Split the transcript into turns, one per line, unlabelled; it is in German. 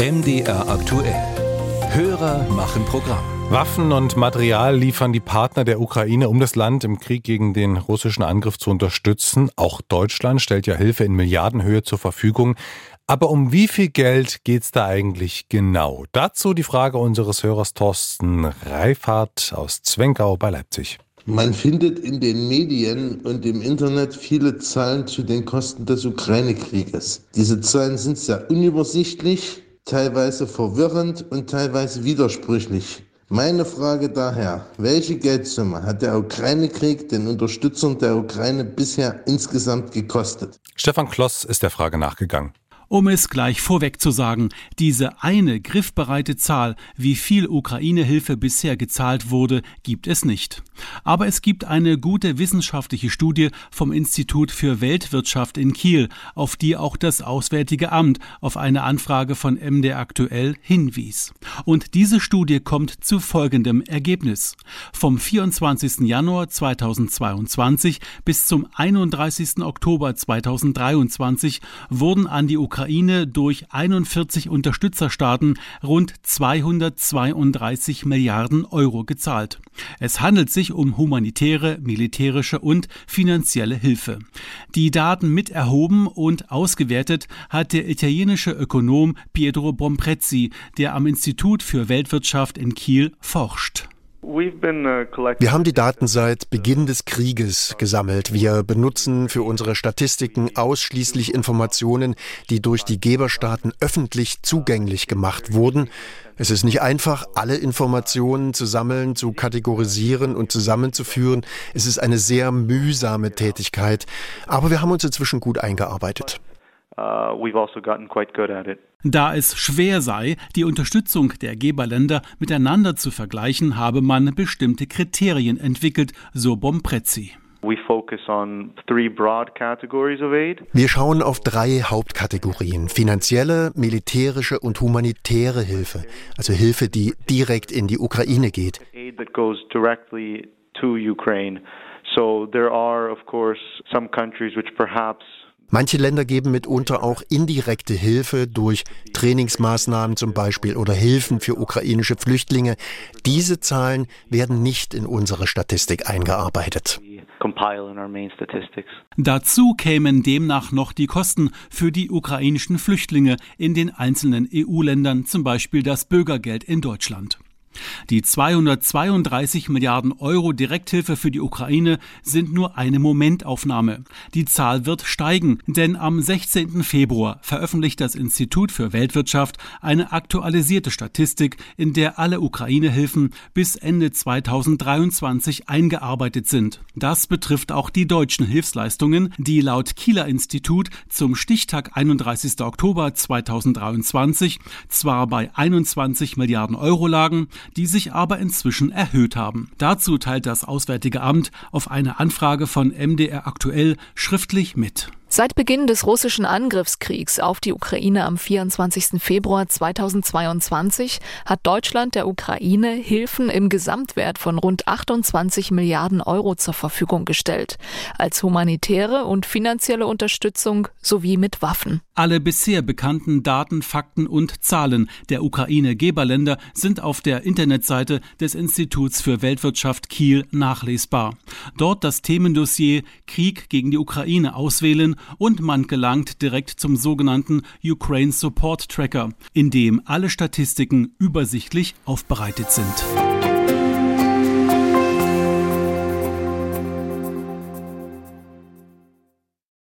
MDR aktuell. Hörer machen Programm.
Waffen und Material liefern die Partner der Ukraine, um das Land im Krieg gegen den russischen Angriff zu unterstützen. Auch Deutschland stellt ja Hilfe in Milliardenhöhe zur Verfügung. Aber um wie viel Geld geht's da eigentlich genau? Dazu die Frage unseres Hörers Thorsten Reifhardt aus Zwenkau bei Leipzig.
Man findet in den Medien und im Internet viele Zahlen zu den Kosten des Ukraine-Krieges. Diese Zahlen sind sehr unübersichtlich, teilweise verwirrend und teilweise widersprüchlich. Meine Frage daher, welche Geldsumme hat der Ukraine-Krieg den Unterstützern der Ukraine bisher insgesamt gekostet?
Stefan Kloss ist der Frage nachgegangen.
Um es gleich vorweg zu sagen, diese eine griffbereite Zahl, wie viel Ukraine-Hilfe bisher gezahlt wurde, gibt es nicht. Aber es gibt eine gute wissenschaftliche Studie vom Institut für Weltwirtschaft in Kiel, auf die auch das Auswärtige Amt auf eine Anfrage von MD aktuell hinwies. Und diese Studie kommt zu folgendem Ergebnis. Vom 24. Januar 2022 bis zum 31. Oktober 2023 wurden an die Ukraine Ukraine durch 41 Unterstützerstaaten rund 232 Milliarden Euro gezahlt. Es handelt sich um humanitäre, militärische und finanzielle Hilfe. Die Daten mit erhoben und ausgewertet hat der italienische Ökonom Pietro Bomprezzi, der am Institut für Weltwirtschaft in Kiel forscht.
Uh, Wir haben die Daten seit Beginn des Krieges gesammelt. Wir benutzen für unsere Statistiken ausschließlich Informationen, die durch die Geberstaaten öffentlich zugänglich gemacht wurden. Es ist nicht einfach, alle Informationen zu sammeln, zu kategorisieren und zusammenzuführen. Es ist eine sehr mühsame Tätigkeit. Aber wir haben uns inzwischen gut eingearbeitet.
Uh, also da es schwer sei, die Unterstützung der Geberländer miteinander zu vergleichen, habe man bestimmte Kriterien entwickelt, so Bomprezzi.
Wir schauen auf drei Hauptkategorien. Finanzielle, militärische und humanitäre Hilfe. Also Hilfe, die direkt in die Ukraine geht. So there are of course some countries which perhaps Manche Länder geben mitunter auch indirekte Hilfe durch Trainingsmaßnahmen zum Beispiel oder Hilfen für ukrainische Flüchtlinge. Diese Zahlen werden nicht in unsere Statistik eingearbeitet.
Dazu kämen demnach noch die Kosten für die ukrainischen Flüchtlinge in den einzelnen EU-Ländern, zum Beispiel das Bürgergeld in Deutschland. Die 232 Milliarden Euro Direkthilfe für die Ukraine sind nur eine Momentaufnahme. Die Zahl wird steigen, denn am 16. Februar veröffentlicht das Institut für Weltwirtschaft eine aktualisierte Statistik, in der alle Ukraine-Hilfen bis Ende 2023 eingearbeitet sind. Das betrifft auch die deutschen Hilfsleistungen, die laut Kieler Institut zum Stichtag 31. Oktober 2023 zwar bei 21 Milliarden Euro lagen, die sich aber inzwischen erhöht haben. Dazu teilt das Auswärtige Amt auf eine Anfrage von MDR aktuell schriftlich mit.
Seit Beginn des russischen Angriffskriegs auf die Ukraine am 24. Februar 2022 hat Deutschland der Ukraine Hilfen im Gesamtwert von rund 28 Milliarden Euro zur Verfügung gestellt, als humanitäre und finanzielle Unterstützung sowie mit Waffen.
Alle bisher bekannten Daten, Fakten und Zahlen der Ukraine-Geberländer sind auf der Internetseite des Instituts für Weltwirtschaft Kiel nachlesbar. Dort das Themendossier Krieg gegen die Ukraine auswählen und man gelangt direkt zum sogenannten Ukraine Support Tracker, in dem alle Statistiken übersichtlich aufbereitet sind.